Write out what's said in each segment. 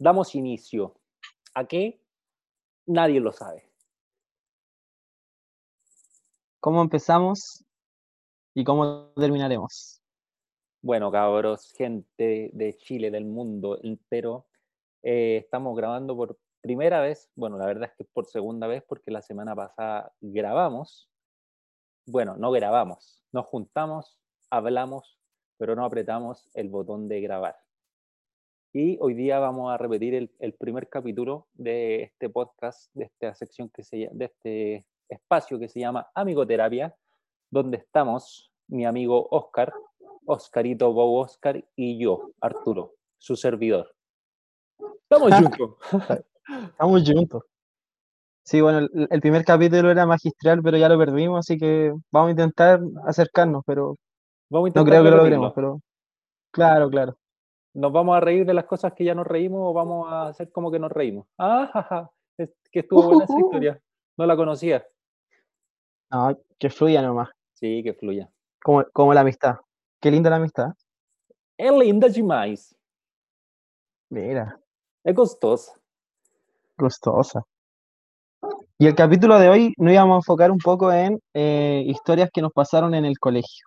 damos inicio. ¿A qué? Nadie lo sabe. ¿Cómo empezamos y cómo terminaremos? Bueno, cabros, gente de Chile, del mundo entero, eh, estamos grabando por primera vez, bueno, la verdad es que por segunda vez, porque la semana pasada grabamos, bueno, no grabamos, nos juntamos, hablamos, pero no apretamos el botón de grabar. Y hoy día vamos a repetir el, el primer capítulo de este podcast, de esta sección que se de este espacio que se llama Amigoterapia, donde estamos mi amigo Oscar, Oscarito Bow Oscar y yo, Arturo, su servidor. Estamos juntos. Estamos juntos. Sí, bueno, el, el primer capítulo era magistral, pero ya lo perdimos, así que vamos a intentar acercarnos, pero Vamos a no intentar creo que lo logremos, pero claro, claro. ¿Nos vamos a reír de las cosas que ya nos reímos o vamos a hacer como que nos reímos? Ah, jaja, es que estuvo buena esa historia. No la conocía. No, que fluya nomás, Sí, que fluya. como, como la amistad. Qué linda la amistad. É linda demais. Mira, É gostosa. gustosa. Y el capítulo de hoy nos íbamos a enfocar un poco en eh, historias que nos pasaron en el colegio,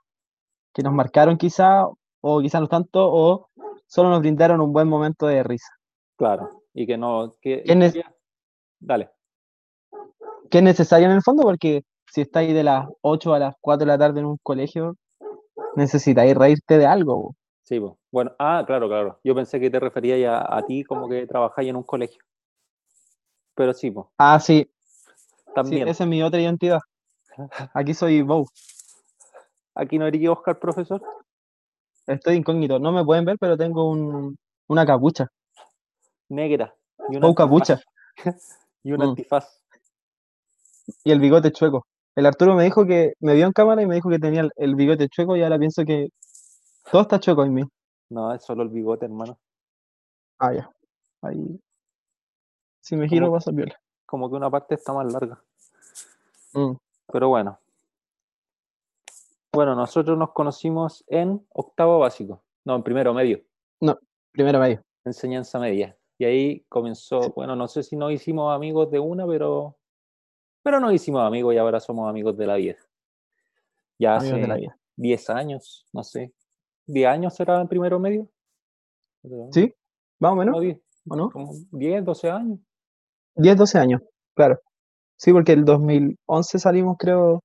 que nos marcaron quizá, o quizá no tanto, o solo nos brindaron un buen momento de risa. Claro. Y que no. Que, ¿Quién es- Dale. que es necesario en el fondo, porque si estáis de las 8 a las 4 de la tarde en un colegio, necesitáis reírte de algo. Sí, bueno. Ah, claro, claro. Yo pensé que te referías a ti como que trabajáis en un colegio. Pero sí, pues, Ah, sí, sí, también. esa es mi otra identidad. Aquí soy Bow, Aquí no eres Oscar, profesor. Estoy incógnito. No me pueden ver, pero tengo un, una capucha. Negra. Y un Bow antifaz. capucha. Y un Mm. antifaz. y el bigote chueco. El Arturo me dijo que me vio en cámara y me dijo que tenía el, bigote chueco y ahora pienso que todo está chueco en mí. No, es solo el bigote, hermano. Ah, ya. Ahí. Si me giro ¿Cómo? pasa viola. Como que una parte está más larga. Mm. Pero bueno. Bueno, nosotros nos conocimos en octavo básico. No, en primero medio. Primero medio. enseñanza media. Y ahí comenzó, Sí. bueno, no sé si nos hicimos amigos de una, pero, pero nos hicimos amigos y ahora somos amigos de la vida. Ya Amigos la hace vida. 10 años, no sé. ¿10 años será en primero medio? ¿Sí? Más o menos, No, 10, ¿o no? como 10, 12 años. 10, 12 años, claro. Sí, porque el 2011 salimos, creo,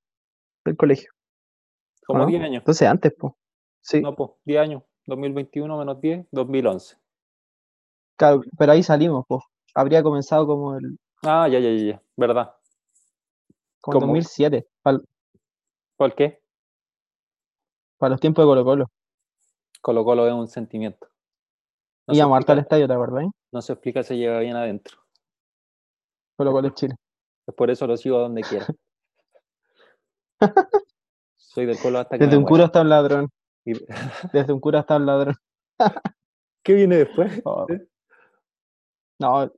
del colegio. ¿O Como no? 10 años. Entonces antes, pues. Sí, No, pues 10 años. 2021 menos 10, 2011. claro, pero ahí salimos, pues. Habría comenzado como el Ah, ya, ya, ya, ya. ¿Verdad? como el ¿Cómo? 2007, para ¿Por qué? los tiempos de Colo Colo. Colo Colo es un sentimiento. No se Íbamos harto al estadio, ¿te acuerdas? eh? no se explica, se lleva bien adentro. Colo Colo es Chile. Pues por eso lo sigo donde quiera. Soy del colo hasta que Desde un muera. cura hasta un ladrón. Y- Desde un cura hasta un ladrón. ¿Qué viene después? Oh. No,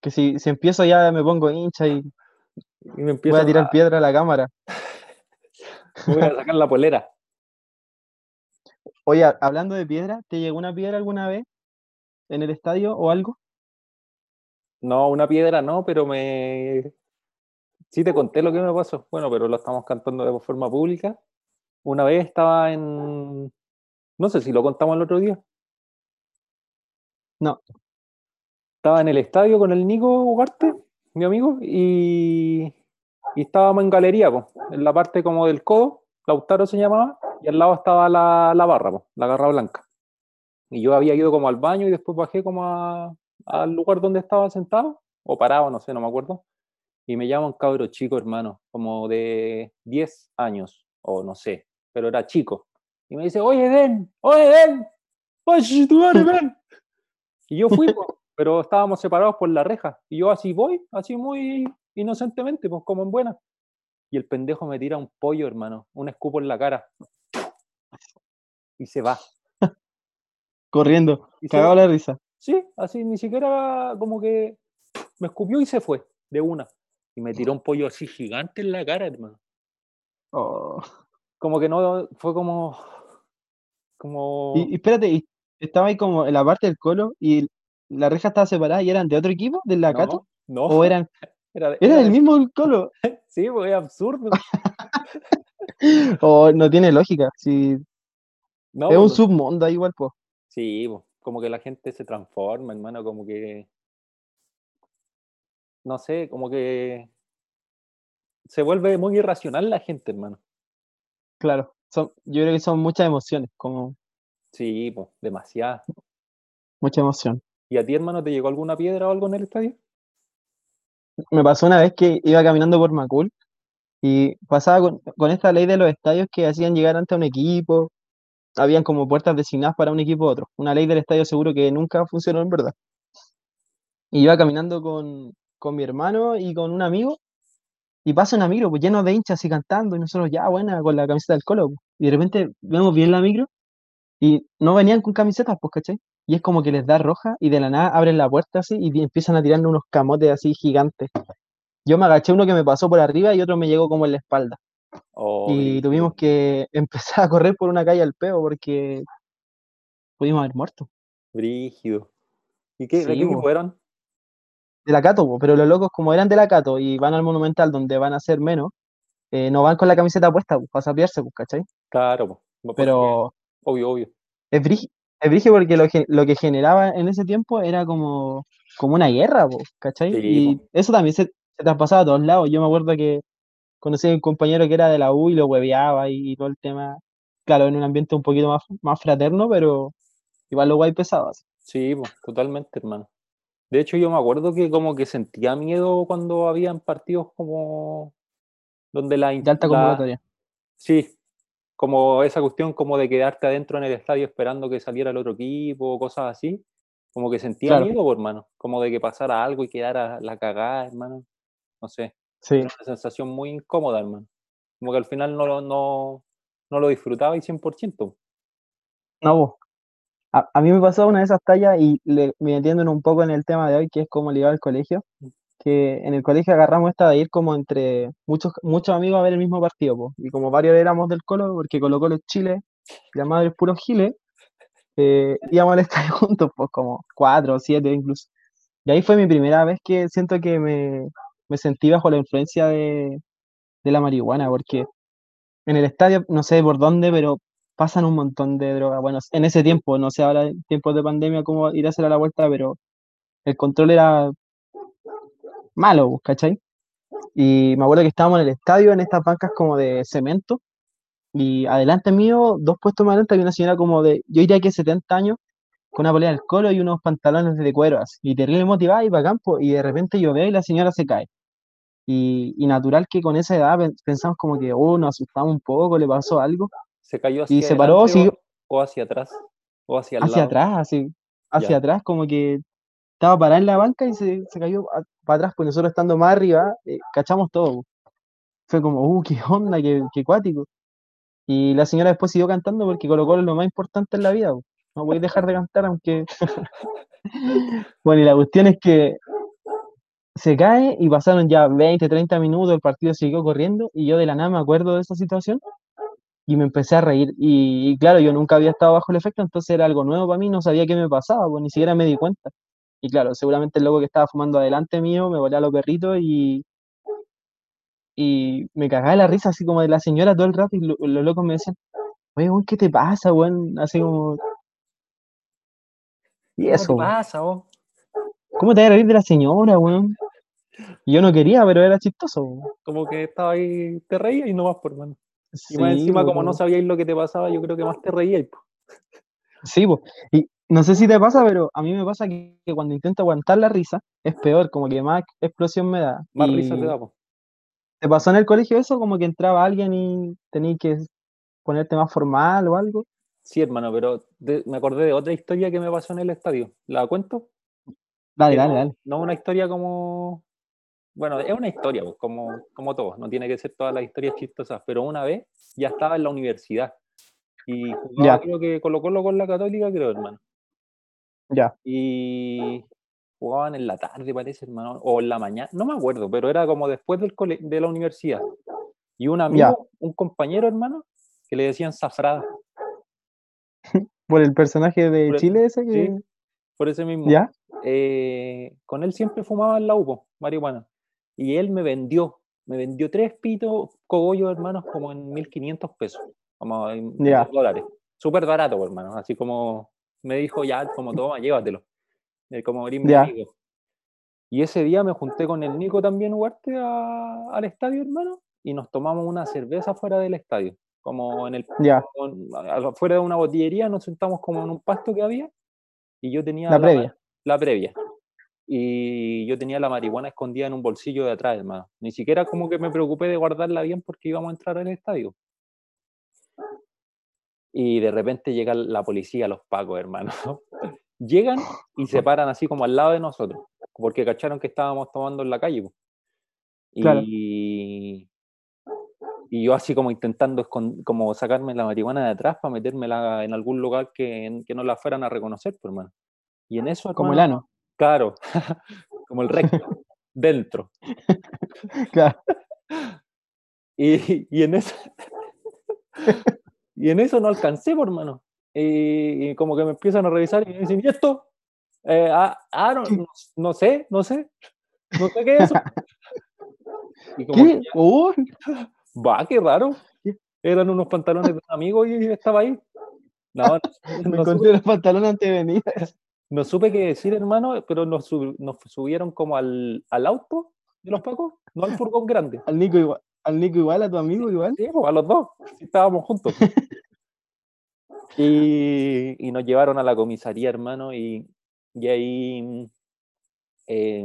que si, si empiezo ya me pongo hincha y Y me empiezo voy a tirar piedra a la cámara. voy a sacar la polera. Oye, hablando de piedra, ¿te llegó una piedra alguna vez en el estadio o algo? No, una piedra no, pero me... Sí te conté lo que me pasó. Bueno, pero lo estamos cantando de forma pública. Una vez estaba en... No sé si lo contamos el otro día. No. Estaba en el estadio con el Nico Ugarte, mi amigo, y, y estábamos en galería, po, en la parte como del codo, Lautaro se llamaba, y al lado estaba la, la barra, po, la garra blanca. Y yo había ido como al baño y después bajé como a- al lugar donde estaba sentado, o parado, no sé, no me acuerdo. Y me llama un cabro chico, hermano, como de 10 años, o no sé, pero era chico. Y me dice, oye, Den, oye, Den, oye, tu madre, ven. Y yo fui, pero estábamos separados por la reja. Y yo así voy, así muy inocentemente, pues como en buena. Y el pendejo me tira un pollo, hermano, un escupo en la cara. Y se va. Corriendo, Y se cagado la risa. Sí, así ni siquiera como que me escupió y se fue de una. Y me tiró un pollo así gigante en la cara, hermano. Oh. Como que no, fue como, como, Y, y espérate, y estaba ahí como en la parte del colo y la reja estaba separada y eran de otro equipo, del Lacato, No, no. o eran, Era, era era del mismo Colo. Sí, pues es absurdo. O no tiene lógica, si No, es un pues, submundo ahí igual, pues. Sí, pues, como que la gente se transforma, hermano, como que. No sé, como que. Se vuelve muy irracional la gente, hermano. Claro, son, yo creo que son muchas emociones, como Sí, pues, demasiado. mucha emoción. ¿Y a ti, hermano, te llegó alguna piedra o algo en el estadio? Me pasó una vez que iba caminando por Macul y pasaba con, con esta ley de los estadios que hacían llegar antes a un equipo, habían como puertas designadas para un equipo u otro. Una ley del estadio seguro que nunca funcionó en verdad. Y iba caminando con, con mi hermano y con un amigo y pasa una micro pues, lleno de hinchas y cantando y nosotros ya buena con la camiseta del Colo. pues. Y de repente vemos bien la micro y no venían con camisetas, pues, ¿cachai? Y es como que les da roja y de la nada abren la puerta así y empiezan a tirarle unos camotes así gigantes. Yo me agaché uno que me pasó por arriba y otro me llegó como en la espalda. Oh, y tuvimos que empezar a correr por una calle al peo porque pudimos haber muerto. Brígido. ¿Y qué, Sí, qué equipo po. eran? De la Cato, po, pero los locos como eran de la Cato y van al Monumental donde van a ser menos, eh, no van con la camiseta puesta pues, para sapearse, pues, ¿cachai? Claro, pues. Pero Obvio, obvio. es brígido, es brígido porque lo, que- lo que generaba en ese tiempo era como, como una guerra, pues, ¿cachai? Sí, y eso también se, se traspasaba a todos lados. Yo me acuerdo que conocí a un compañero que era de la U y lo hueveaba y, todo el tema, claro, en un ambiente un poquito más, más fraterno, pero igual lo guay pesaba. Sí, pues, totalmente, hermano. De hecho, yo me acuerdo que como que sentía miedo cuando habían partidos como donde la, De alta convocatoria. Sí, como esa cuestión como de quedarte adentro en el estadio esperando que saliera el otro equipo, cosas así. Como que sentía Claro. miedo, hermano. Como de que pasara algo y quedara la cagada, hermano. No sé. Sí, Era una sensación muy incómoda, hermano. Como que al final no lo, no, no lo disfrutaba y 100%. no, vos. A, mí me pasó una de esas tallas y le, metiéndonos un poco en el tema de hoy, que es cómo iba al colegio, que en el colegio agarramos esta de ir como entre muchos, muchos amigos a ver el mismo partido, po. y como varios éramos del Colo, porque Colo Colo es Chile, la madre es puro Giles, eh, íbamos al estadio juntos, pues como cuatro o siete incluso. Y ahí fue mi primera vez que siento que me, me sentí bajo la influencia de, de la marihuana, porque en el estadio, no sé por dónde, pero pasan un montón de drogas. Bueno, en ese tiempo, no sé ahora en tiempos de pandemia cómo ir a hacer a la vuelta, pero el control era malo, pues, ¿cachai? Y me acuerdo que estábamos en el estadio, en estas bancas como de cemento, y adelante mío, dos puestos más adelante, había una señora como de, yo diría que 70 años, con una polera del colo y unos pantalones de cuero así, y terrible motivada y para campo, y de repente yo veo y la señora se cae. Y, y natural que con esa edad pen- pensamos como que, oh, nos asustamos un poco, le pasó algo, ¿Se cayó hacia y se paró, o, hacia atrás? ¿O hacia el hacia lado? atrás, así, hacia Ya. atrás, como que estaba parada en la banca y se, se cayó para atrás, pues nosotros estando más arriba, eh, cachamos todo. Fue como, uh, qué onda, qué, qué cuático. Y la señora después siguió cantando porque Colo Colo es lo más importante en la vida. No voy a dejar de cantar aunque... bueno, y la cuestión es que se cae y pasaron ya 20, 30 minutos, el partido siguió corriendo y yo de la nada me acuerdo de esa situación y me empecé a reír. Y, y claro, yo nunca había estado bajo el efecto, entonces era algo nuevo para mí, no sabía qué me pasaba, pues ni siquiera me di cuenta. Y claro, seguramente el loco que estaba fumando adelante mío me volía a los perritos y, y me cagaba de la risa así como de la señora todo el rato y lo- los locos me decían, oye, ¿qué te pasa, weón? Así como... Y ¿Cómo eso, te weón. pasa, vos? ¿Cómo te vas a reír de la señora, weón? Y yo no quería, pero era chistoso, weón. Como que estaba ahí, te reías y no vas por mano. Y más Sí, encima, como no sabíais lo que te pasaba, yo creo que más te reíais. Sí, po. Y no sé si te pasa, pero a mí me pasa que, que cuando intento aguantar la risa, es peor, como que más explosión me da. Más Y risa te da, po. ¿Te pasó en el colegio eso? Como que entraba alguien y tenías que ponerte más formal o algo. Sí, hermano, pero de- me acordé de otra historia que me pasó en el estadio. ¿La cuento? Dale, Que dale, no, dale. no una historia como. Bueno, es una historia, pues, como, como todo. No tiene que ser todas las historias chistosas, pero una vez ya estaba en la universidad y jugaba, Ya. creo que Colo Colo con la Católica, creo, hermano. Ya. Y jugaban en la tarde, parece, hermano, o en la mañana, no me acuerdo, pero era como después del cole- de la universidad. Y un amigo, Ya. un compañero, hermano, que le decían Zafrada, Por el personaje de el- Chile ese que. sí, por ese mismo. Ya. eh, con él siempre fumaba en la UPO, marihuana. Y él me vendió, me vendió tres pitos cogollos, hermanos, como en 1500 pesos, como en Ya. dólares. Súper barato, hermano. Así como me dijo, ya, como toma, llévatelo. Como mi Ya. amigo. Y ese día me junté con el Nico también, Ugarte, a- al estadio, hermano, y nos tomamos una cerveza fuera del estadio. Como en el Ya, con- afuera de una botillería, nos sentamos como en un pasto que había y yo tenía La ma- previa. la previa. Y yo tenía la marihuana escondida en un bolsillo de atrás, hermano. Ni siquiera como que me preocupé de guardarla bien porque íbamos a entrar al estadio. Y de repente llega la policía, los pacos, hermano. Llegan y se paran así como al lado de nosotros, porque cacharon que estábamos tomando en la calle. Claro. Y, yo así como intentando como sacarme la marihuana de atrás para metérmela en algún lugar que, que no la fueran a reconocer, hermano. Y en eso, como el ano. Claro, como el recto, dentro. Claro. Y, y en eso, y en eso no alcancé, por hermano. Y, y como que me empiezan a revisar y me dicen, ¿y esto? Eh, ah, ah, no, no, no sé, no sé, no sé qué es eso. Y como que ¿Qué? Oh, Va, qué raro. Eran unos pantalones de un amigo y estaba ahí. No, no, me encontré los pantalones antes de venir. No supe qué decir, hermano, pero nos, sub- nos subieron como al, al auto de los pacos, no al furgón grande. Al Nico igual, al Nico igual, a tu amigo igual. Sí, pues, a los dos, estábamos juntos. Y, y nos llevaron a la comisaría, hermano, y, y ahí eh,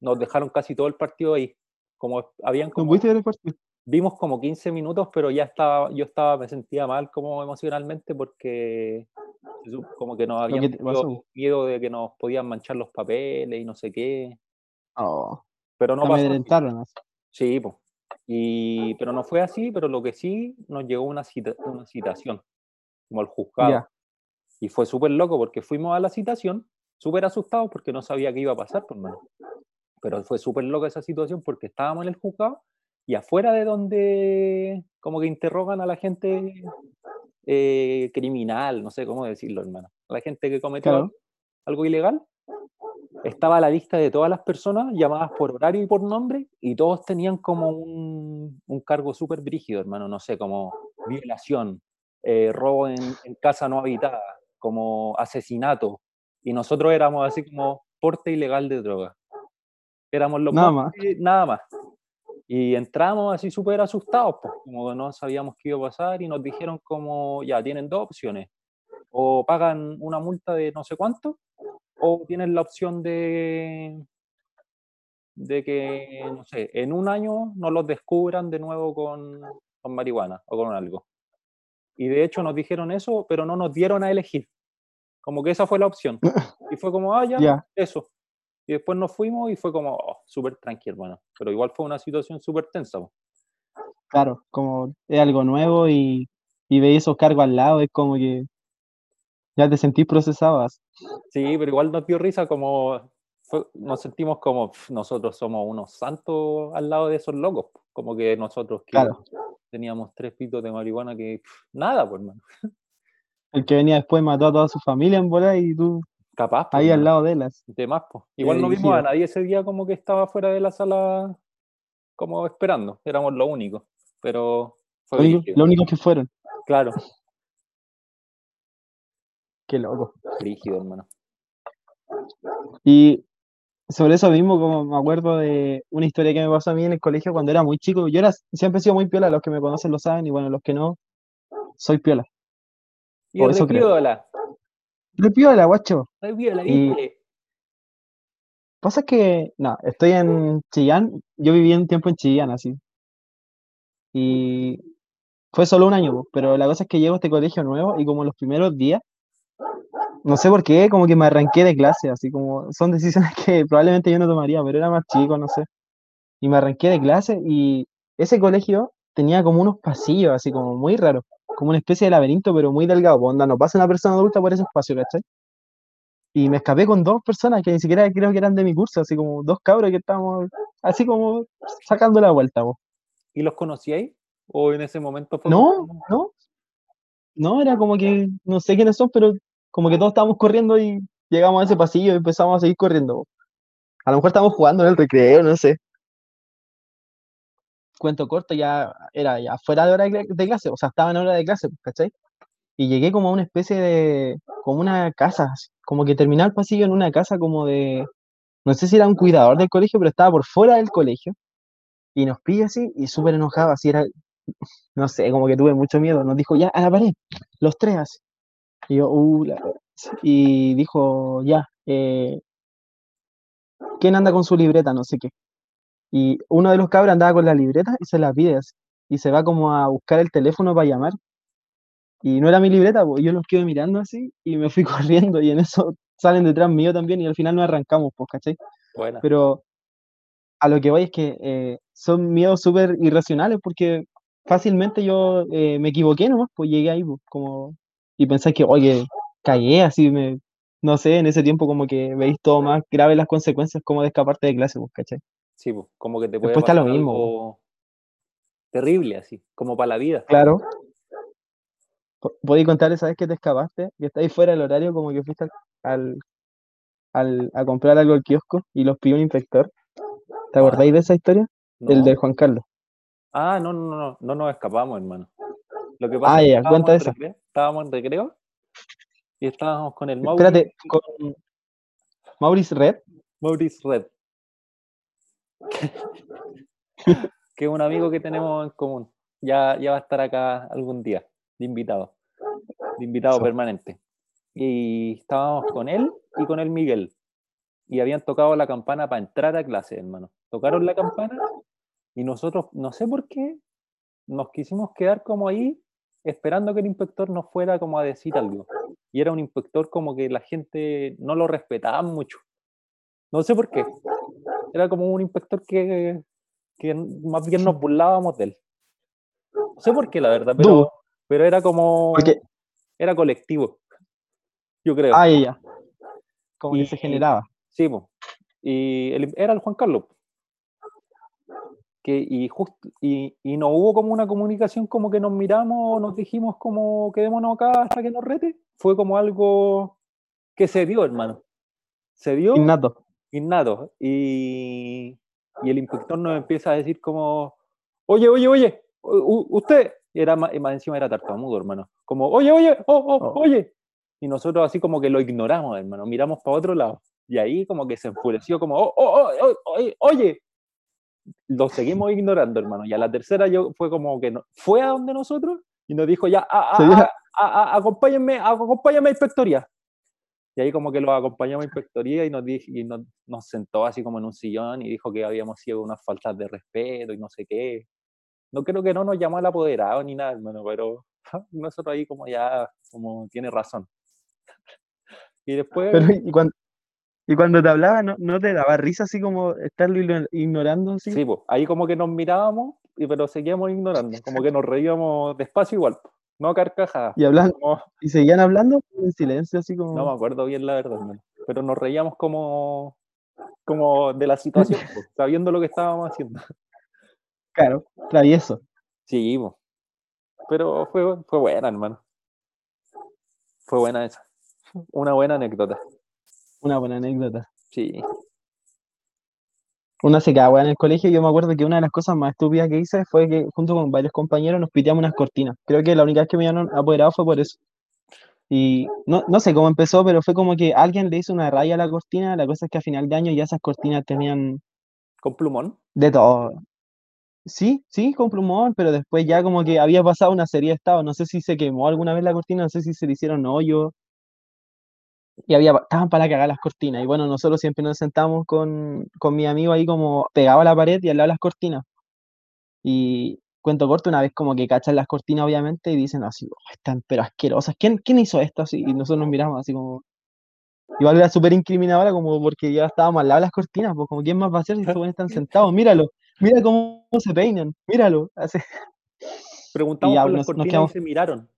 nos dejaron casi todo el partido ahí. Como habían ¿No como pudiste ver el partido? Vimos como 15 minutos, pero ya estaba, yo estaba, me sentía mal como emocionalmente porque como que nos habían que te metido pasó. miedo de que nos podían manchar los papeles y no sé qué, Oh, pero no pasó. Sí, po. Y, pero no fue así, pero lo que sí nos llegó una, cita- una citación, como al juzgado. Ya. Y fue súper loco porque fuimos a la citación, súper asustados porque no sabía qué iba a pasar, por mano. Pero fue súper loca esa situación porque estábamos en el juzgado y afuera de donde como que interrogan a la gente eh, criminal, no sé cómo decirlo, hermano. A la gente que cometió Claro. algo ilegal. Estaba la lista de todas las personas llamadas por horario y por nombre y todos tenían como un, un cargo súper brígido, hermano, no sé, como violación, eh, robo en, en casa no habitada, como asesinato. Y nosotros éramos así como porte ilegal de droga. Éramos los Nada más nada más. Y entramos así súper asustados, pues, como no sabíamos qué iba a pasar y nos dijeron como, ya, tienen dos opciones. O pagan una multa de no sé cuánto, o tienen la opción de, de que, no sé, en un año no los descubran de nuevo con, con marihuana o con algo. Y de hecho nos dijeron eso, pero no nos dieron a elegir. Como que esa fue la opción. Y fue como, ah, ya, Ya. eso. Y después nos fuimos y fue como, oh, súper tranquilo, hermano. Pero igual fue una situación súper tensa. po. Claro, como es algo nuevo y, y veis esos cargos al lado, es como que ya te sentís procesado. así. Sí, pero igual nos dio risa como fue- nos sentimos como "Pf, nosotros somos unos santos al lado de esos locos. po". Como que nosotros que Claro. teníamos tres pitos de marihuana que nada, pues hermano. El que venía después mató a toda su familia en bola y tú Capaz, pues, ahí al lado de él. así. de más, pues. Igual no vimos a nadie ese día como que estaba fuera de la sala como esperando. Éramos los únicos. Pero fue Lo único, lo único que fueron. Claro, Qué loco. brígido, hermano. Y sobre eso mismo, como me acuerdo de una historia que me pasó a mí en el colegio cuando era muy chico. Yo era, siempre he sido muy piola, los que me conocen lo saben, y bueno, los que no, soy piola. Y O eso creo. Re piola, guacho. repiola, Y- ¿viste? Pasa que, no, estoy en Chillán, yo viví un tiempo en Chillán, así. Y fue solo un año, pero la cosa es que llego a este colegio nuevo y como los primeros días, no sé por qué, como que me arranqué de clase, así como son decisiones que probablemente yo no tomaría, pero era más chico, no sé. Y me arranqué de clase y ese colegio tenía como unos pasillos, así como muy raros, como una especie de laberinto, pero muy delgado, po, onda, no pasa una persona adulta por ese espacio, ¿cachai? Y me escapé con dos personas que ni siquiera creo que eran de mi curso, así como dos cabros que estábamos así como sacando la vuelta, po. ¿Y los conocíais? ¿O en ese momento fue No, como- no. No, era como que no sé quiénes son, pero como que todos estábamos corriendo y llegamos a ese pasillo y empezamos a seguir corriendo. A lo mejor estábamos jugando en el recreo, no sé. Cuento corto, ya era ya fuera de hora de, clase, o sea, estaba en hora de clase, ¿cachai? Y llegué como a una especie de, como una casa, como que terminé el pasillo en una casa como de, no sé si era un cuidador del colegio, pero estaba por fuera del colegio. Y nos pilla así y súper enojado, así era, no sé, como que tuve mucho miedo. Nos dijo, ya, a la pared, los tres así. Y yo, uh. Y dijo, ya, eh, ¿quién anda con su libreta? No sé qué. Y uno de los cabros andaba con la libreta y se la pide así. Y se va como a buscar el teléfono para llamar. Y no era mi libreta, pues yo los quedo mirando así y me fui corriendo y en eso salen detrás mío también y al final nos arrancamos, pues, ¿cachai? Buena. Pero a lo que voy es que eh, son miedos súper irracionales porque fácilmente yo eh, me equivoqué nomás, pues llegué ahí, pues, como, y pensé que, oye, cagué, así me, no sé, en ese tiempo como que veis todo más grave las consecuencias como de escaparte de clase, pues, ¿cachai? Sí, pues, como que te puede Después está lo pasar mismo, algo terrible, así, como para la vida. Claro. Po- ¿Podéis contar esa vez que te escapaste? Que estáis fuera del horario, como que fuiste al, al, a comprar algo al kiosco y los pilló un inspector. ¿Te acordáis de esa historia? El No. de Juan Carlos. Ah, no, no, no, no nos escapamos, hermano. Lo que pasa Ah, es que ya, cuenta en esa. recreo, estábamos en recreo y estábamos con el Maurice, Espérate, con Maurice Red. Maurice Red. que es un amigo que tenemos en común. Ya, ya va a estar acá algún día, de invitado, de invitado permanente. Y estábamos con él y con el Miguel. Y habían tocado la campana para entrar a clase, hermano. Tocaron la campana y nosotros, no sé por qué, nos quisimos quedar como ahí esperando que el inspector nos fuera como a decir algo. Y era un inspector como que la gente no lo respetaba mucho. No sé por qué. Era como un inspector que, que más bien nos burlábamos de él. No sé por qué, la verdad, pero, pero era como. Porque, Era colectivo. Yo creo. ah, ya. Como que Y- se generaba. Sí, po. y era el Juan Carlos. Que, y, justo y, y no hubo como una comunicación como que nos miramos, nos dijimos como quedémonos acá hasta que nos rete. Fue como algo que se dio, hermano. Se dio Innato. Innato. Y, y el inspector nos empieza a decir como, oye, oye, oye, usted, y era más, más encima era tartamudo, hermano. Como, oye, oye, oh, oh, Oh. oye. Y nosotros así como que lo ignoramos, hermano. Miramos para otro lado. Y ahí como que se enfureció como, oh, oh, oh, oh, oye, oye. Lo seguimos ignorando, hermano. Y a la tercera yo fue como que fue a donde nosotros y nos dijo ya, "Ah, ah, ah, ah, ah, acompáñenme, acompáñenme a inspectoría. Y ahí como que lo acompañamos a inspectoría y nos, dij- y nos, nos sentó así como en un sillón y dijo que habíamos sido unas faltas de respeto y no sé qué. No creo que no nos llamó al apoderado ni nada, hermano, pero nosotros ahí como ya, como tiene razón. Y después, Pero, y cuando, y cuando te hablaba, ¿no, no te daba risa así como estarlo igno- ignorando así? sí, pues, ahí como que nos mirábamos, y, pero seguíamos ignorando, como que nos reíamos despacio igual, po, no carcajadas. Y hablan, como- y seguían hablando en silencio, así como. no me acuerdo bien la verdad, hermano, pero nos reíamos como, como de la situación, sabiendo lo que estábamos haciendo. Claro, travieso. Sí, pero fue, fue buena, hermano. Fue buena esa. Una buena anécdota. Una buena anécdota. Sí. Una se quedaba en el colegio y yo me acuerdo que una de las cosas más estúpidas que hice fue que junto con varios compañeros nos piteamos unas cortinas. Creo que la única vez que me habían apoderado fue por eso. Y no, no sé cómo empezó, pero fue como que alguien le hizo una raya a la cortina. La cosa es que a final de año ya esas cortinas tenían Con plumón. de todo. Sí, sí, con plumón, pero después ya como que había pasado una serie de estados. No sé si se quemó alguna vez la cortina, no sé si se le hicieron hoyos. Y había, estaban para cagar las cortinas. Y bueno, nosotros siempre nos sentamos con, con mi amigo ahí como pegado a la pared y al lado de las cortinas. Y cuento corto, una vez como que cachan las cortinas, obviamente, y dicen así, "Oh, están pero asquerosas. ¿Quién, quién hizo esto? Así, y nosotros nos miramos así como. Igual era súper incriminadora, como porque ya estábamos al lado de las cortinas, pues como quién más va a hacer si estos están sentados, míralo, mira cómo se peinan, míralo. Así, Preguntamos ya por nos- cortinas y se miraron.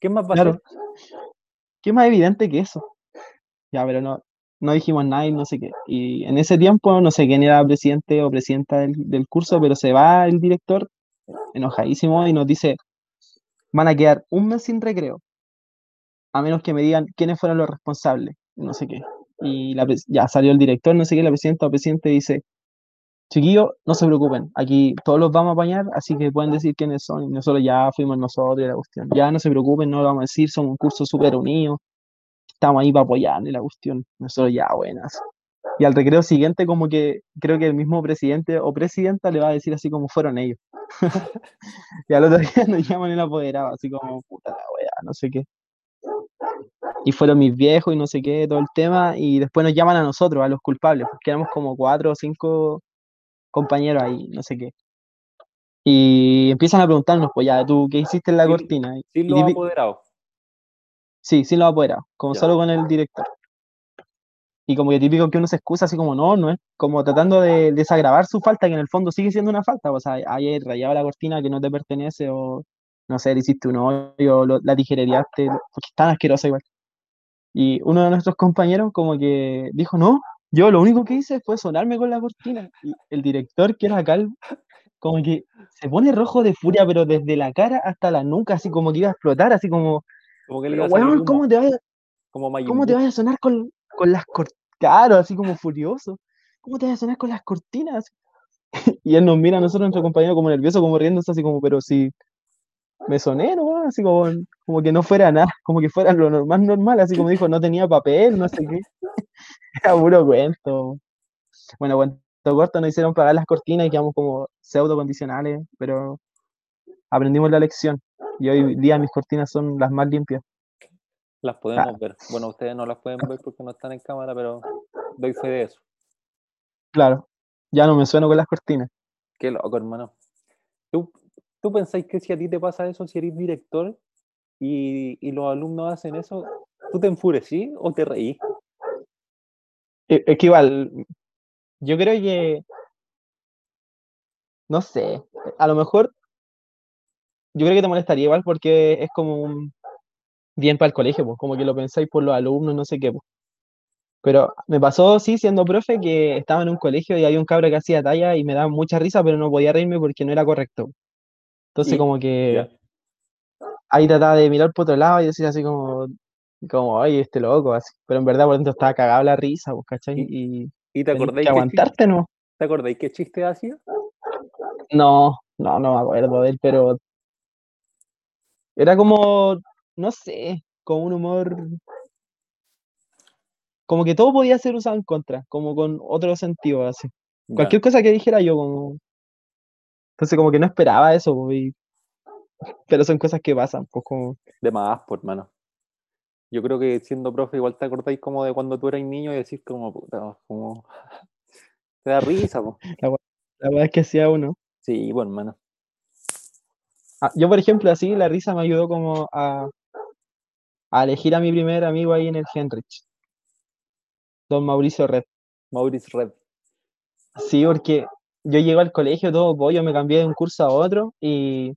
¿Qué más va a claro. ser? ¿Qué más evidente que eso? Ya, pero no, no dijimos nada y no sé qué. Y en ese tiempo, no sé quién era presidente o presidenta del, del curso, pero se va el director enojadísimo y nos dice, van a quedar un mes sin recreo, a menos que me digan quiénes fueron los responsables. no sé qué. Y ya salió el director, no sé qué, la presidenta o presidente dice, chiquillos, no se preocupen, aquí todos los vamos a apañar, así que pueden decir quiénes son. Y nosotros ya fuimos nosotros y la cuestión. Ya no se preocupen, no lo vamos a decir, somos un curso súper unido, estamos ahí para apoyar y la cuestión. Nosotros ya, buenas. Y al recreo siguiente, como que creo que el mismo presidente o presidenta le va a decir así como fueron ellos. y al otro día nos llaman el apoderado, así como, puta la wea, no sé qué. Y fueron mis viejos y no sé qué, todo el tema, y después nos llaman a nosotros, a los culpables, porque éramos como cuatro o cinco compañeros ahí, no sé qué. Y empiezan a preguntarnos, pues ya, ¿tú qué hiciste en la Sí, cortina? Y los apoderados. Sí, sin los apoderados, como Ya. solo con el director. Y como que típico que uno se excusa así como, no, no es como tratando de desagravar su falta, que en el fondo sigue siendo una falta. O sea, hayas rayado la cortina que no te pertenece, o no sé, le hiciste un hoyo, lo- la tijerereaste, porque es tan asquerosa igual. Y uno de nuestros compañeros como que dijo, no, yo lo único que hice fue sonarme con la cortina. Y el director, que era calvo, como que se pone rojo de furia, pero desde la cara hasta la nuca, así como que iba a explotar, así como, Como que le iba a salir weón, humo, ¿cómo te vas a sonar con, con las cortinas? Claro, así como furioso. ¿Cómo te vas a sonar con las cortinas? Y él nos mira a nosotros, nuestro compañero, como nervioso, como riéndose, así como, pero si me soné, ¿no? Así como, como que no fuera nada, como que fuera lo nor- más normal, así como dijo, no tenía papel, no sé qué. Era puro cuento. Bueno, cuento corto, nos hicieron pagar las cortinas y quedamos como pseudo condicionales, pero aprendimos la lección. Y hoy día mis cortinas son las más limpias. Las podemos ver. Bueno, ustedes no las pueden ver porque no están en cámara, pero doy fe de eso. Claro, ya no me sueno con las cortinas. Qué loco, hermano. ¿Tú, tú pensáis que si a ti te pasa eso, si eres director y, y los alumnos hacen eso, ¿tú te enfurecí o te reí? E- Es que igual, yo creo que, no sé, a lo mejor, yo creo que te molestaría igual porque es como un bien para el colegio, pues, como que lo pensáis por los alumnos, no sé qué, pues. Pero me pasó, sí, siendo profe, que estaba en un colegio y había un cabro que hacía talla y me daba mucha risa, pero no podía reírme porque no era correcto. Entonces, Y- como que Ya. ahí trataba de mirar por otro lado y decir así como, como, ay, este loco, así. Pero en verdad por dentro estaba cagado la risa, pues, ¿cachai? Y ¿Y te acordáis que qué chiste, aguantarte, ¿no? ¿te acordáis qué chiste hacía? No, no, no me acuerdo de él, pero era como, no sé, como un humor, como que todo podía ser usado en contra, como con otro sentido, así. Ya. Cualquier cosa que dijera yo, como... Entonces como que no esperaba eso, y- pero son cosas que pasan, pues como... De más, por hermano. Yo creo que siendo profe igual te acordáis como de cuando tú eras niño y decís como, puta, como... Te da risa, po. La, la verdad es que hacía uno. Sí, pues hermano. Ah, yo, por ejemplo, así, la risa me ayudó como a, a elegir a mi primer amigo ahí en el Henrich, don Mauricio Red. Maurice Red. Sí, porque yo llego al colegio todo pollo, me cambié de un curso a otro y,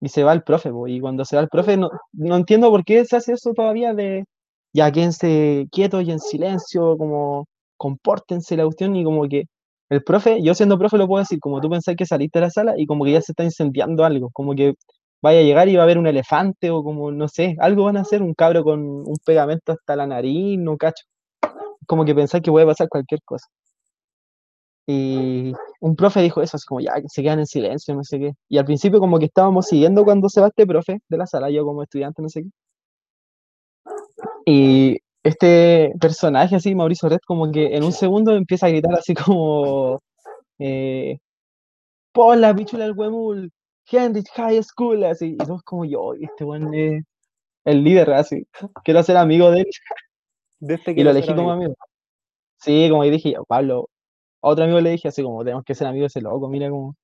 y se va el profe, po, y cuando se va el profe no, no entiendo por qué se hace eso todavía de ya quédense quietos y en silencio, como compórtense la cuestión y como que el profe, yo siendo profe lo puedo decir, como tú pensás que saliste de la sala y como que ya se está incendiando algo, como que vaya a llegar y va a haber un elefante o como, no sé, algo van a hacer, un cabro con un pegamento hasta la nariz, no cacho. Como que pensás que puede pasar cualquier cosa. Y un profe dijo eso, así como ya, se quedan en silencio, no sé qué. Y al principio como que estábamos siguiendo cuando se va este profe de la sala, yo como estudiante, no sé qué. Y este personaje así, Mauricio Red, como que en un segundo empieza a gritar así como, eh, pon la pichula del huemul, Henrich High School, así. Y todos como yo, este buen es el líder, así. Quiero ser amigo de él. De este Y lo elegí como amigo. amigo. Sí, como dije, yo, Pablo, a otro amigo le dije así como, tenemos que ser amigos de ese loco, mira como...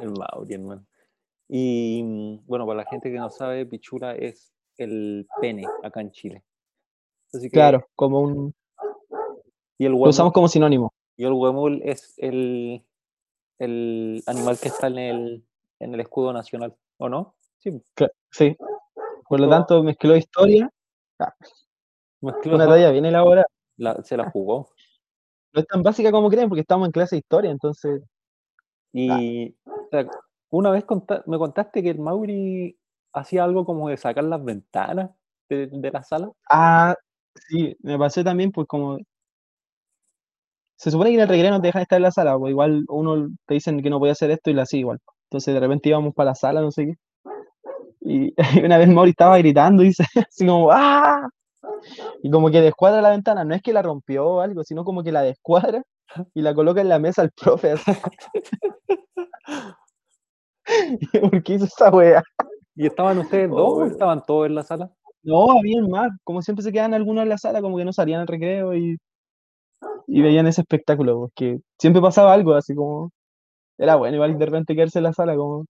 El Mauri, hermano. Y mm, bueno, para la gente que no sabe, pichula es el pene acá en Chile. Así que, Claro, como un... y el Lo huemul, usamos como sinónimo. y el huemul es el, el animal que está en el, en el escudo nacional, ¿o no? Sí, Sí. Por lo tanto, mezcló historia, mezcló una talla bien elaborada. la- se la jugó. No es tan básica como creen, porque estamos en clase de historia, entonces... Y o sea, una vez me contaste que el Mauri hacía algo como de sacar las ventanas de, de la sala. Ah, Sí, me pasó también, pues como. Se supone que en el recreo no te dejan estar en la sala, pues igual uno te dicen que no puede hacer esto y lo hacía igual. Entonces de repente íbamos para la sala, no sé qué. Y una vez Mauri estaba gritando y dice así como ¡Ah! Y como que descuadra la ventana, no es que la rompió o algo, sino como que la descuadra y la coloca en la mesa al profe. así. ¿Por qué hizo esa wea? ¿Y estaban ustedes dos o estaban todos en la sala? No, habían más. Como siempre se quedaban algunos en la sala, como que no salían al recreo y, y veían ese espectáculo, porque siempre pasaba algo así como. Era bueno, igual de repente quedarse en la sala, como.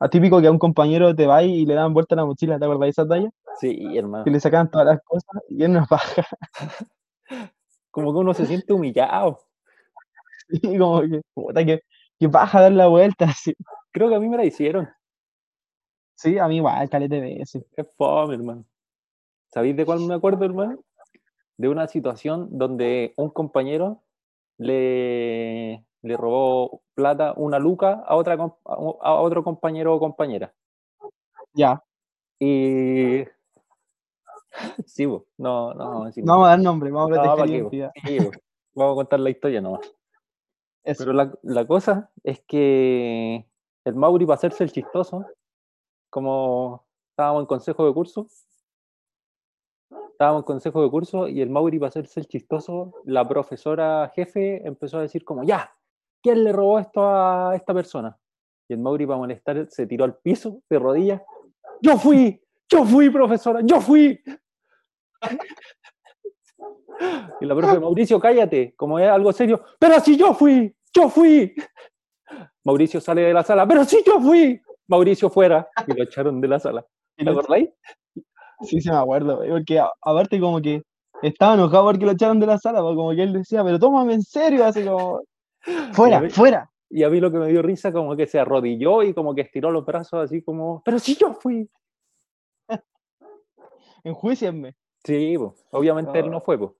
Atípico que a un compañero te va y le dan vuelta la mochila, ¿te acuerdas de esa talla? Sí, hermano. Que le sacaban todas las cosas y era una paja. Como que uno se siente humillado. Y como que, puta, que, que paja dar la vuelta, así. Creo que a mí me la hicieron. Sí, a mí igual, calete de veces. Es fome, hermano. ¿Sabéis de cuál me acuerdo, hermano? De una situación donde un compañero le, le robó plata, una luca, a, otra, a otro compañero o compañera. Ya, Y. Sí, bo. no, no, sí, no vamos a dar nombre, vamos a no, proteger ¿para qué, bo? identidad. Sí. Vamos a contar la historia nomás. Eso. Pero la, la cosa es que el Mauri, para hacerse el chistoso, como estábamos en consejo de curso, estábamos en consejo de curso y el Mauri, para hacerse el chistoso, la profesora jefe empezó a decir como, ya, ¿quién le robó esto a esta persona? Y el Mauri, para molestar, se tiró al piso de rodillas. Yo fui, yo fui, profesora, yo fui. Y la profe, Mauricio, cállate, como es algo serio, pero si yo fui, yo fui. Mauricio sale de la sala, pero si yo fui. Mauricio fuera y lo echaron de la sala. ¿Te acordáis? Sí, se me acuerdo, porque aparte como que estaba enojado porque lo echaron de la sala, pues, como que él decía, pero tómame en serio, así como, fuera, fuera. Y a mí lo que me dio risa, como que se arrodilló y como que estiró los brazos así como, pero si yo fui. Enjuícienme. Sí, po. obviamente él no fue, po.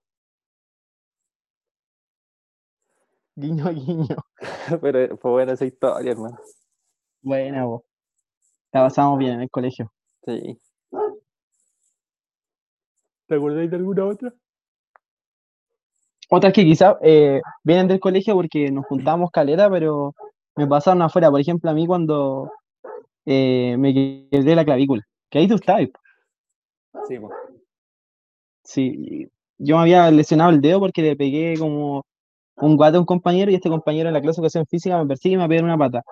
Guiño, guiño. pero fue buena esa historia, hermano. Buena, vos. La pasamos bien en el colegio. Sí. ¿Te acordáis de alguna otra? Otras que quizás eh, vienen del colegio porque nos juntamos caleta, pero me pasaron afuera. Por ejemplo, a mí cuando eh, me quebré la clavícula, que ahí tú estabas. Sí, po. Sí, yo me había lesionado el dedo porque le pegué como un guate a un compañero y este compañero en la clase de educación física me persigue y me pega una pata.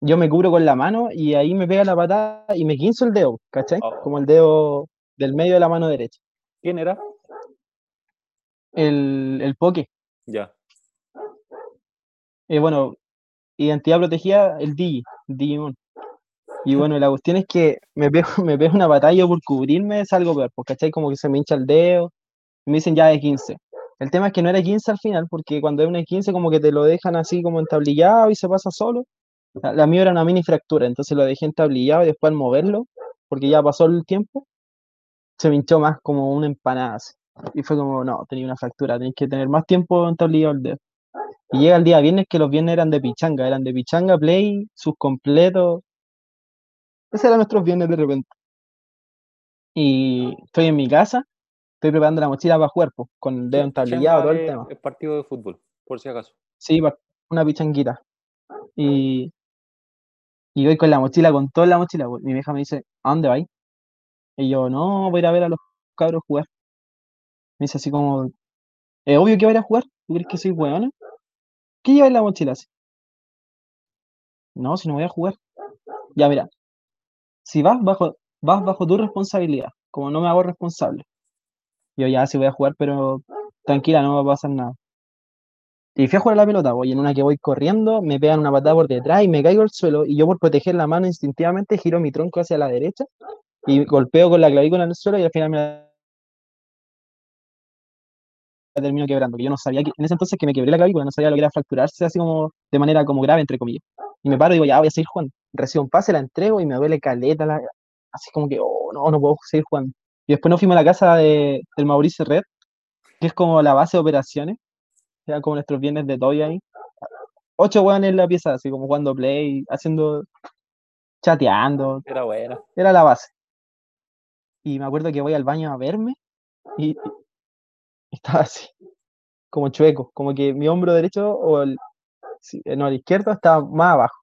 Yo me cubro con la mano y ahí me pega la patada y me quinzo el dedo, ¿cachai? Oh. Como el dedo del medio de la mano derecha. ¿Quién era? El, el poke. Ya. Eh, bueno, identidad protegida, el Digi, Digimon. Y bueno, la cuestión es que me pego, me pego una batalla por cubrirme, es algo peor, pues, ¿cachai? Como que se me hincha el dedo, me dicen ya de 15. El tema es que no era 15 al final, porque cuando es una de 15 como que te lo dejan así como entablillado y se pasa solo. La, la mía era una mini fractura, entonces lo dejé entablillado y después al moverlo, porque ya pasó el tiempo, se me hinchó más como una empanada. así. Y fue como, no, tenía una fractura, tenéis que tener más tiempo entablillado el dedo. Y llega el día viernes que los viernes eran de pichanga, eran de pichanga, play, sus completos. Ese eran nuestros viernes de repente. Y estoy en mi casa, estoy preparando la mochila para jugar, pues, con el dedo Sí, entablillado, todo el tema. Es partido de fútbol, por si acaso. Sí, una pichanguita. Y, y voy con la mochila, con toda la mochila. pues. Mi vieja me dice, ¿a dónde vais? Y yo, no, voy a ir a ver a los cabros jugar. Me dice así como, es obvio que voy a jugar. ¿Tú crees que soy weona? ¿Qué llevas en la mochila así? No, si no voy a jugar. Ya, mira, si vas bajo, vas bajo tu responsabilidad, como no me hago responsable. Yo ya sí voy a jugar, pero tranquila, no va a pasar nada. Y fui a jugar la pelota, voy en una que voy corriendo, me pegan una patada por detrás y me caigo al suelo. Y yo por proteger la mano instintivamente giro mi tronco hacia la derecha y golpeo con la clavícula en el suelo y al final me la termino quebrando. Que yo no sabía que, en ese entonces que me quebré la clavícula, no sabía lo que era fracturarse así como de manera como grave, entre comillas. Y me paro y digo, ya voy a seguir jugando. Recibo un pase, la entrego y me duele caleta, así como que, oh, no, no puedo seguir jugando. Y después nos fuimos a la casa de, del Mauricio Red, que es como la base de operaciones, era como nuestros viernes de toy ahí. Ocho weones en la pieza, así como jugando play, haciendo, chateando, Era buena. era la base. Y me acuerdo que voy al baño a verme y, y estaba así, como chueco, como que mi hombro derecho o el, eh, no, el izquierdo estaba más abajo.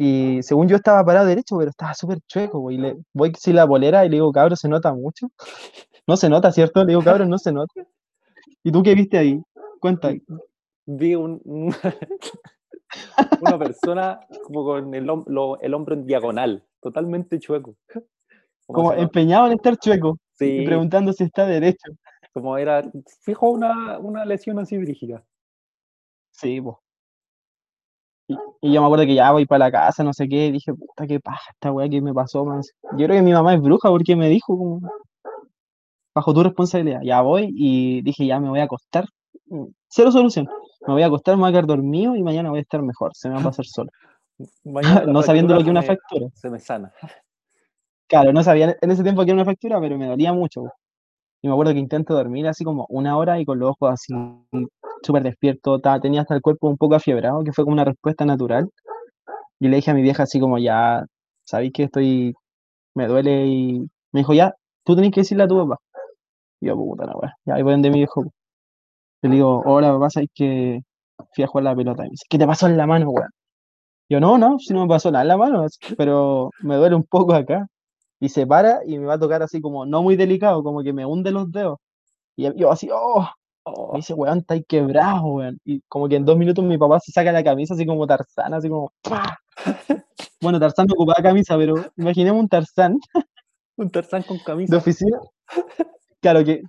Y según yo estaba parado derecho, pero estaba súper chueco, güey. y Le, voy sin la polera y le digo, cabrón, ¿se nota mucho? No se nota, ¿cierto? Le digo, cabrón, no se nota. ¿Y tú qué viste ahí? Cuenta. Vi un, un- una persona como con el, lo- el hombro en diagonal, totalmente chueco. Como empeñado en estar chueco y sí, preguntando si está derecho. como era, fijo una, una lesión así brígida. Sí, po. Y, y yo me acuerdo que ya voy para la casa, no sé qué, y dije, puta, qué paja esta weá que me pasó, man. Yo creo que mi mamá es bruja porque me dijo, como, bajo tu responsabilidad, ya voy, y dije, ya me voy a acostar. Mm, Cero solución. Me voy a acostar, me voy a quedar dormido y mañana voy a estar mejor, se me va a pasar solo. No sabiendo lo que una se me- fractura. Se me sana. Claro, no sabía en ese tiempo que era una fractura, pero me dolía mucho. Y me acuerdo que intento dormir así como una hora y con los ojos así súper despierto, tenía hasta el cuerpo un poco afiebrado, que fue como una respuesta natural. Y le dije a mi vieja así como, ya, sabéis que estoy, me duele y me dijo, ya, tú tenés que decirle a tu papá. Y yo, puta la weá, ya, ahí voy donde mi viejo. po. Y le digo, hola papá, sabéis que fui a jugar la pelota. Y me dice, ¿qué te pasó en la mano, weón? Yo, no, no, si no me pasó nada en la mano, pero me duele un poco acá. Y se para y me va a tocar así como, no muy delicado, como que me hunde los dedos. Y yo así, oh, Oh, me dice, weón, estáis quebrado, weón. Y como que en dos minutos mi papá se saca la camisa así como Tarzán, así como, ¡pah! Bueno, Tarzán no ocupaba camisa, pero imaginemos un Tarzán un tarzán con de camisa. oficina. Claro, que,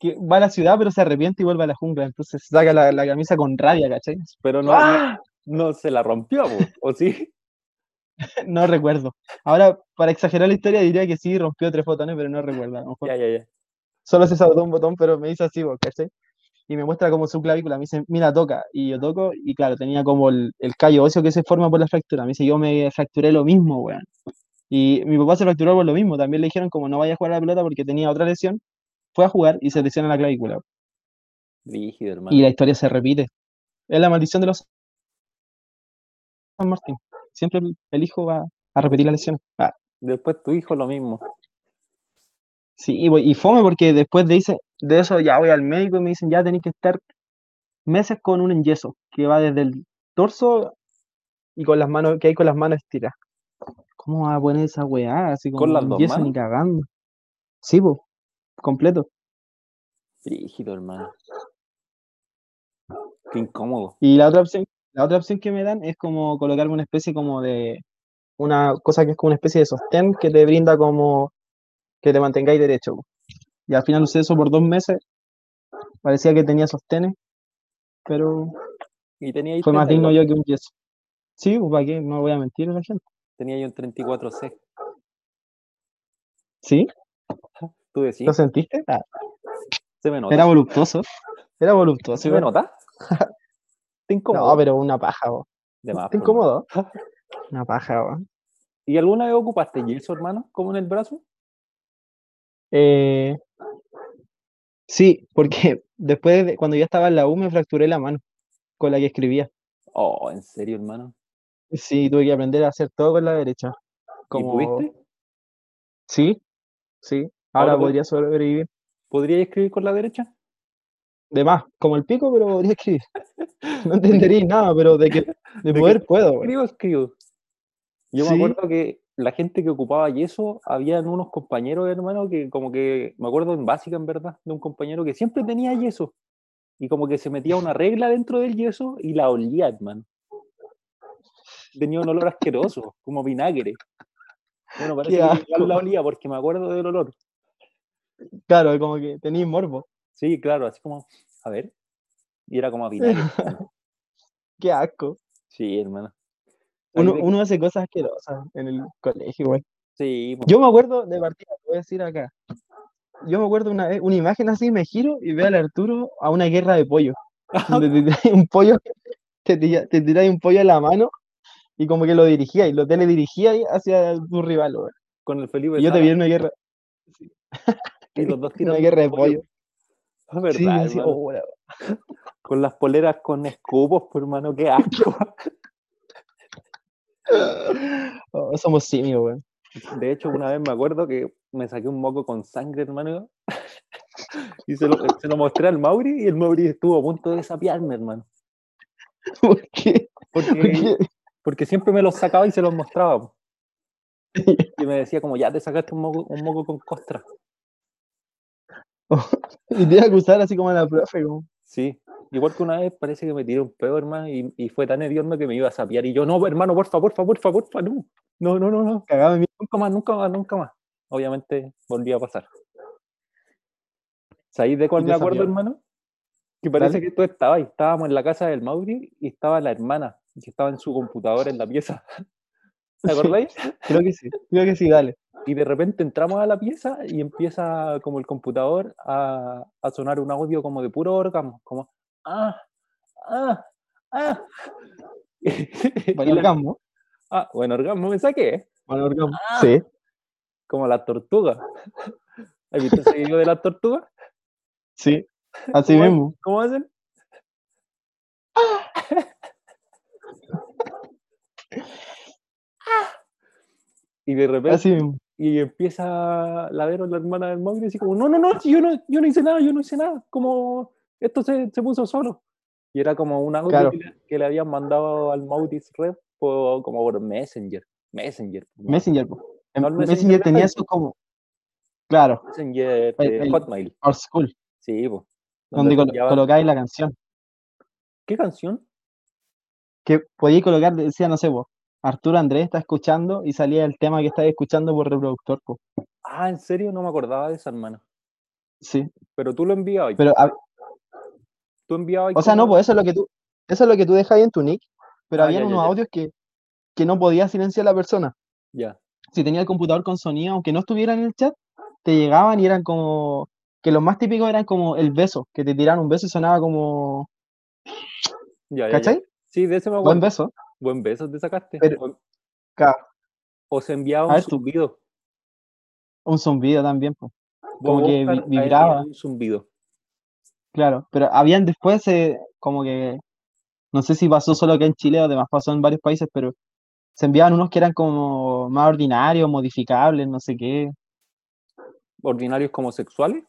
que va a la ciudad, pero se arrepiente y vuelve a la jungla. Entonces saca la, la camisa con rabia, ¿cachai? Pero no, no, ¡Ah! no se la rompió, ¿o sí? No recuerdo. Ahora, para exagerar la historia, diría que sí, rompió tres botones, pero no recuerdo. A lo mejor Ya, ya, ya. solo se saltó un botón, pero me hizo así, ¿cachai? Y me muestra como su clavícula, me dice, mira, toca. Y yo toco, y claro, tenía como el, el callo óseo que se forma por la fractura. Me dice, yo me fracturé lo mismo, weón. Y mi papá se fracturó por lo mismo. También le dijeron como no vaya a jugar a la pelota porque tenía otra lesión. Fue a jugar y se lesiona la clavícula. Hermano. Y la historia se repite. Es la maldición de los San Martín. Siempre el, hijo va a repetir la lesión. Ah, Después tu hijo lo mismo. sí, y, voy- y fome porque después de, eso ya voy al médico y me dicen ya tenéis que estar meses con un enyeso que va desde el torso y con las manos, que hay con las manos estiradas. ¿Cómo va a poner esa weá? Así como ¿Con las dos yeso ni manos? cagando. Sí, pues, completo. Rígido, hermano. Qué incómodo. Y la otra opción, la otra opción que me dan es como colocarme una especie como de una cosa que es como una especie de sostén que te brinda como que te mantengáis derecho. Y al final usé eso por dos meses. Parecía que tenía sostenes, pero Y tenía fue más digno yo que un yeso. Sí, pues, ¿para qué? No voy a mentir a la gente. Tenía ahí un 34C. ¿Sí? ¿Tú decís? ¿Lo sentiste? Ah, ¿Se me nota? era voluptuoso. Era voluptuoso. ¿Se me nota? ¿Te incomodo? No, pero una paja. De más, ¿Te incómodo? Una paja. ¿Y alguna vez ocupaste yeso, hermano? ¿Como en el brazo? Eh, sí, porque después de cuando ya estaba en la U me fracturé la mano con la que escribía. Oh, ¿en serio, hermano? Sí, tuve que aprender a hacer todo con la derecha. ¿Y Como, pudiste? sí, sí, ahora podría sobrevivir. ¿Podrías escribir con la derecha? De más, como el pico, pero podría escribir. No entendería nada, pero de que de que poder puedo, güey. Escribo, escribo. Yo Sí. me acuerdo que la gente que ocupaba yeso, habían unos compañeros, hermano, que como que, me acuerdo en básica, en verdad, de un compañero que siempre tenía yeso. Y como que se metía una regla dentro del yeso y la olía, hermano. Tenía un olor asqueroso, como vinagre. Bueno, parece que igual la olía porque me acuerdo del olor. Claro, como que tenía morbo. Sí, claro, así como, a ver. Y era como a. Qué asco. Sí, hermano. Uno, uno hace cosas asquerosas en el colegio, güey. Sí, po. Yo me acuerdo de partida, voy a decir acá. Yo me acuerdo una vez, una imagen así, me giro y veo al Arturo a una guerra de pollo. Donde te tiráis un pollo, te, te tiráis un pollo a la mano y como que lo dirigía y lo teledirigía hacia tu rival, güey. con el Felipe Y yo te vi en una guerra, y los dos una tirando guerra de pollo. Es verdad, Sí, oh, Con las poleras con escupos, pues, hermano, qué asco. oh, somos simios, güey. De hecho, una vez me acuerdo que me saqué un moco con sangre, hermano. y se lo, se lo mostré al Mauri y el Mauri estuvo a punto de desapiarme, hermano. ¿Por qué? Porque, ¿Por qué? porque siempre me los sacaba y se los mostraba. po. Y me decía como, ya te sacaste un moco, un moco con costra. Y te iba a acusar así como a la profe, como, Sí. Igual que una vez parece que me tiré un pedo, hermano, y, y fue tan hediondo que me iba a sapear. Y yo, no, hermano, porfa, porfa, porfa, porfa, no. No, no, no, no. cagaba de miedo. Nunca más, nunca más, nunca más. Obviamente volvía a pasar. ¿Sabéis de cuál me acuerdo, hermano? Que parece Dale. que tú estabas. Estábamos en la casa del Mauri y estaba la hermana, que estaba en su computadora en la pieza. ¿Te acordáis? Creo que sí, creo que sí, dale. Y de repente entramos a la pieza y empieza como el computador a, a sonar un audio como de puro orgasmo, como ah, ah, ah. Bueno, la- orgasmo. ah, bueno, orgasmo me saqué, Bueno, orgasmo. Ah. Sí. como las tortugas. ¿Has visto ese video de las tortugas? Sí, así ¿Cómo, mismo. ¿Cómo hacen? Y de repente Así y empieza la Vero, la hermana del móvil, así como, no, no, no, yo no, yo no hice nada, yo no hice nada, como esto se, se puso solo. Y era como un audio Claro. que, le, que le habían mandado al Mautis Red por, como por Messenger. Messenger. Messenger. No Messenger tenía eso como. Claro, Messenger El- el- Hotmail. old school. Sí, pues. Donde colo- colocáis la canción. ¿Qué canción? Que podíais colocar, decía, no sé, vos. Arturo Andrés está escuchando y salía el tema que estáis escuchando por reproductor. po. Ah, ¿en serio? No me acordaba de esa, hermano. Sí. Pero tú lo enviabas. Pero, a- tú enviabas o sea, no, pues eso es lo que tú, eso es lo que tú dejas ahí en tu nick. Pero Ah, había ya, unos ya. audios que, que no podía silenciar la persona. Ya. si tenía el computador con sonido, aunque no estuviera en el chat, te llegaban y eran como, que los más típicos eran como el beso, que te tiraban un beso y sonaba como, Ya, ya, ya. ¿cachai? Sí, de ese me Buen acuerdo. beso. Buen beso te sacaste. Pero- O- se enviaba un ver, zumbido. un zumbido también, pues, Como que vibraba. Un zumbido. claro, pero habían después, eh, como que, no sé si pasó solo acá en Chile o además pasó en varios países, pero se enviaban unos que eran como más ordinarios, modificables, no sé qué. Ordinarios como sexuales.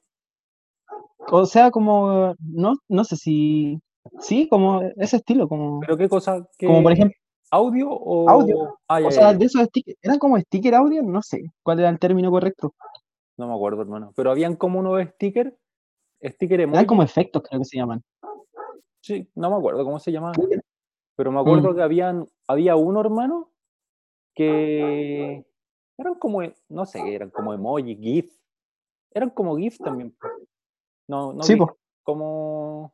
O sea, como, no, no sé si, sí, como ese estilo, como, ¿Pero qué cosa? ¿Qué, como por ejemplo, ¿Audio o...? Audio. Ah, ya, o ya, sea, ya. de esos stickers, eran como sticker audio, no sé cuál era el término correcto. No me acuerdo, hermano. Pero habían como unos stickers. Sticker emoji. Eran como efectos, creo que se llaman. Sí, no me acuerdo cómo se llamaba. Creo que- Pero me acuerdo Mm. que habían, había uno, hermano, que eran como, no sé, eran como emoji, GIF. Eran como GIF también. No, no Sí, GIF, como,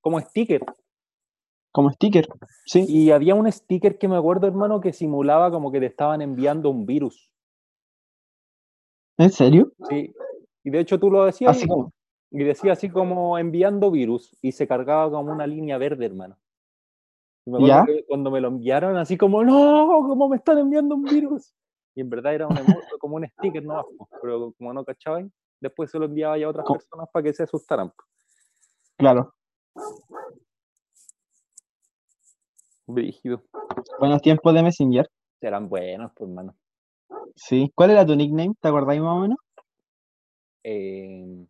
como sticker. Como sticker. Sí. Y había un sticker que me acuerdo, hermano, que simulaba como que te estaban enviando un virus. ¿En serio? Sí. Y de hecho tú lo decías Así y- como. y decía así como enviando virus y se cargaba como una línea verde, hermano. Y me acuerdo ¿Ya? que cuando me lo enviaron así como, no, ¿cómo me están enviando un virus? Y en verdad era un como un sticker no pero como no cachaban, después se lo enviaba ya a otras personas para que se asustaran. Claro. Brígido. Buenos tiempos de Messenger. Eran buenos, pues, hermano. Sí. ¿Cuál era tu nickname? ¿Te acordáis más o menos? Eh,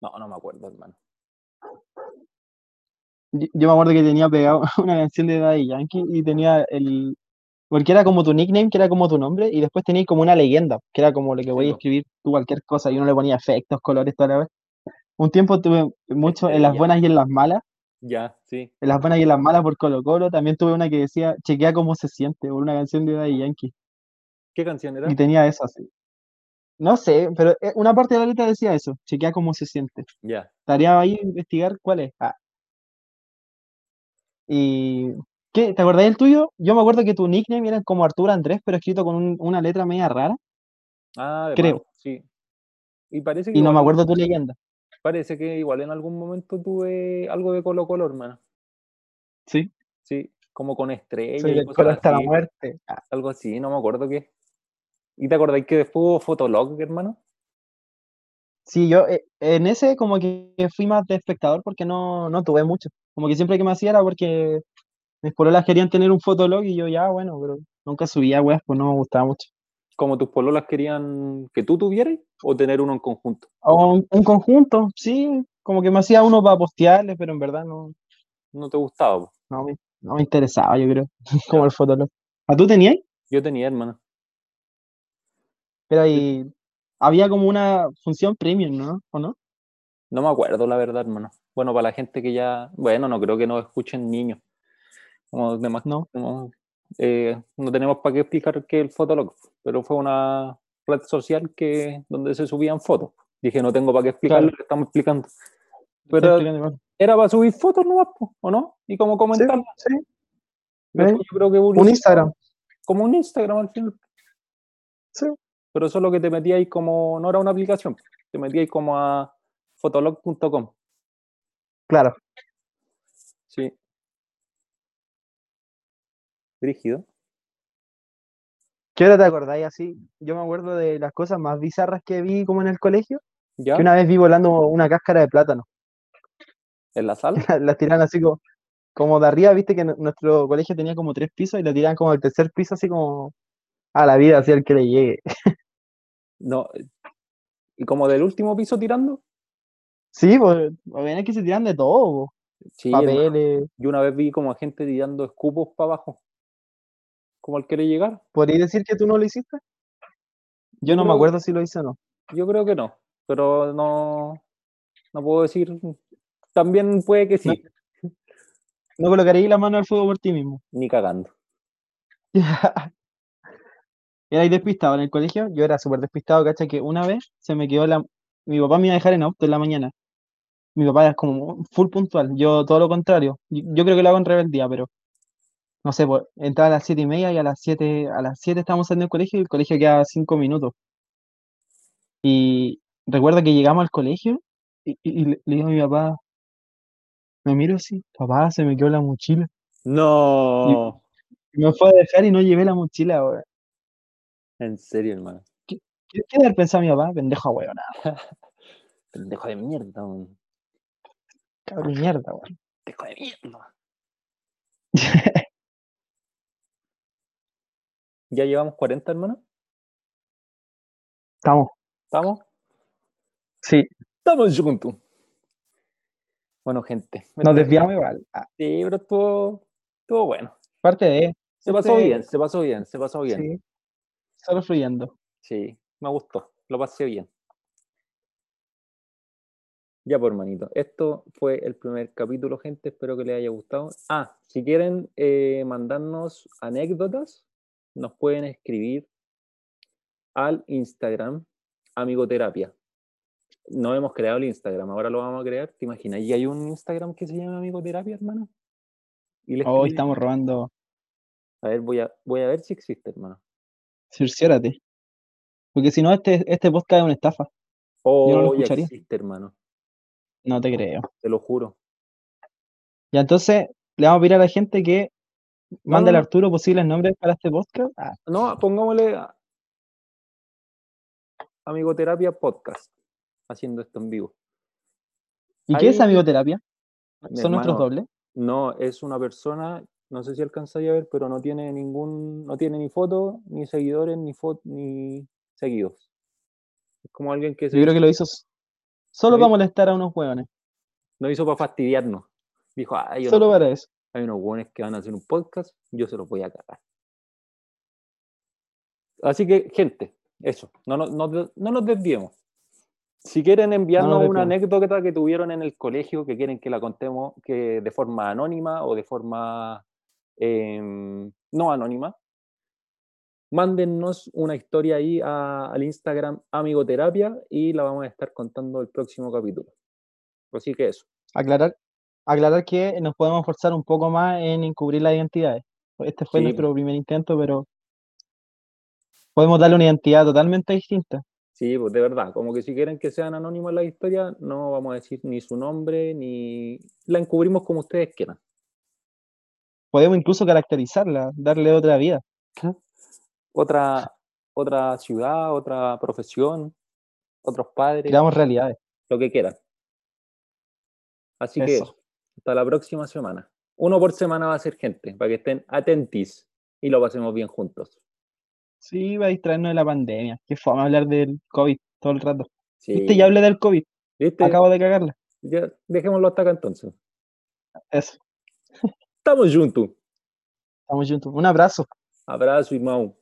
No, no me acuerdo, hermano. Yo, yo me acuerdo que tenía pegado una canción de Daddy Yankee y tenía el. Porque era como tu nickname, que era como tu nombre, y después tenías como una leyenda, que era como lo que voy a escribir tú cualquier cosa, y uno le ponía efectos, colores, toda la vez. Un tiempo tuve mucho en las buenas y en las malas, Ya, sí. en las buenas y en las malas por Colo Colo, también tuve una que decía, chequea cómo se siente, por una canción de Daddy Yankee, ¿Qué canción era? y tenía eso así. No sé, pero eh, una parte de la letra decía eso, chequea cómo se siente. Ya. Tarea ahí investigar cuál es. Ah. Y ¿qué? ¿Te acordás del tuyo? Yo me acuerdo que tu nickname era como Arturo Andrés, pero escrito con un- una letra media rara, Ah, de creo. más, sí. Y parece que Y no me acuerdo tu leyenda. Parece que igual en algún momento tuve algo de Colo Colo, hermano. Sí. Sí, como con estrellas y cosas colo hasta la muerte. Ah, algo así, no me acuerdo qué. ¿Y te acordáis que después hubo Fotolog, hermano? Sí, yo eh, en ese como que fui más de espectador porque no, no tuve mucho. Como que siempre que me hacía era porque mis pololas querían tener un fotolog y yo ya, bueno, pero nunca subía weas, pues no me gustaba mucho. Como tus pololas querían que tú tuvieras o tener uno en conjunto. O un, un conjunto, sí, como que me hacía uno para postearles, pero en verdad no, No te gustaba. po. no, me, no me interesaba, yo creo, como el fotolog. ¿A tú tenías? Yo tenía, hermano. Pero ahí había como una función premium, ¿no? ¿O no? No me acuerdo, la verdad, hermano. Bueno, para la gente que ya. Bueno, no creo que nos escuchen niños. Como demás, No. como, eh, no tenemos para qué explicar qué es el Fotolog, pero fue una red social que donde se subían fotos. Dije, no tengo para qué explicar Claro. lo que estamos explicando. Pero explicando era para subir fotos nomás, ¿o no? Y como comentar. Sí, yo creo que un Instagram. Como un Instagram al final. Sí. Pero solo que te metíais como. No era una aplicación. Te metíais como a fotolog.com. Claro. Sí. Rígido. ¿Qué hora te acordáis así? Yo me acuerdo de las cosas más bizarras que vi como en el colegio, ¿Ya? que una vez vi volando una cáscara de plátano. ¿En la sala? Las tiran así como, como de arriba, viste que nu- nuestro colegio tenía como tres pisos y la tiran como al tercer piso así como a la vida, así al que le llegue. No. ¿Y como del último piso tirando? Sí, pues, ven que se tiran de todo, po. Sí, hermano. papeles. Yo una vez vi como gente tirando escupos para abajo. Como al querer llegar. ¿Podrías decir que tú no lo hiciste? Yo no me acuerdo si lo hice o no. Yo creo que no. Pero no. No puedo decir. También puede que sí. No colocaréis la mano al fuego por ti mismo. Ni cagando. ¿Erais despistado en el colegio? Yo era súper despistado, ¿cachai? Que una vez se me quedó la... Mi papá me iba a dejar en auto en la mañana. Mi papá es como full puntual. Yo todo lo contrario. Yo, yo creo que lo hago en rebeldía, pero... No sé, pues entraba a las siete y media y a las siete, a las siete estábamos saliendo del colegio y el colegio quedaba cinco minutos. Y recuerdo que llegamos al colegio y, y- y le, le digo a mi papá, me miro así, papá, se me quedó la mochila. No. Y me fue a dejar y no llevé la mochila, weón. En serio, hermano. ¿Qué, qué debe haber pensado mi papá? Pendejo, weón. Pendejo de mierda, weón. Cabrón, mierda, weón. Pendejo de mierda. ¿Ya llevamos 40, hermano? Estamos, ¿Estamos? sí, Estamos juntos. Bueno, gente. nos desviamos igual. Ah, Sí, pero estuvo, estuvo bueno. parte de. Se pasó Este- bien, se pasó bien, se pasó bien. Sí, solo fluyendo. Sí, me gustó, lo pasé bien. Ya por manito. Esto fue el primer capítulo, gente. Espero que les haya gustado. Ah, si quieren eh, mandarnos anécdotas, nos pueden escribir al Instagram Amigoterapia. No hemos creado el Instagram, ahora lo vamos a crear. ¿Te imaginas? ¿Y hay un Instagram que se llama Amigoterapia, hermano? Y escriben- estamos robando. A ver, voy a, voy a ver si existe, hermano. Cerciórate. Porque si no, este, este podcast es una estafa. Oh, no lo escucharía. existe, hermano. No te creo. Te lo juro. Y entonces le vamos a pedir a la gente que al no. Arturo posibles nombres para este podcast. Ah, No, pongámosle a- Amigoterapia Podcast, haciendo esto en vivo. ¿Y qué es amigoterapia? Mi ¿Son nuestros dobles? No, es una persona, no sé si alcanzáis a ver, pero no tiene ningún, no tiene ni foto, ni seguidores, ni fo- ni seguidos. Es como alguien que se Yo creo que lo hizo solo Lo para molestar a unos hueones. no hizo para fastidiarnos. Dijo, ah, yo Solo no- para eso. Hay unos hueones que van a hacer un podcast, yo se los voy a cagar. Así que, gente, eso, no, nos- no, no nos desviemos. Si quieren enviarnos una desviemos. anécdota que tuvieron en el colegio, que quieren que la contemos que de forma anónima o de forma em, no anónima, mándennos una historia ahí a- al Instagram Amigoterapia y la vamos a estar contando el próximo capítulo. Así que eso. Aclarar, aclarar que nos podemos forzar un poco más en encubrir las identidades. Este fue Sí, nuestro primer intento, pero podemos darle una identidad totalmente distinta. Sí, pues de verdad, como que si quieren que sean anónimas las historias, no vamos a decir ni su nombre, ni la encubrimos como ustedes quieran. Podemos incluso caracterizarla, darle otra vida. Otra, otra ciudad, otra profesión, otros padres, Creamos realidades. lo que quieran. Así que Eso. eso, hasta la próxima semana. Uno por semana va a ser gente, para que estén atentis y lo pasemos bien juntos. Sí, va a distraernos de la pandemia. Qué fome hablar del COVID todo el rato. Sí. Viste, ya hablé del COVID. ¿Viste? Acabo de cagarla. Ya, dejémoslo hasta acá entonces. Eso. Estamos juntos. Estamos juntos. Un abrazo. Abraço, irmão.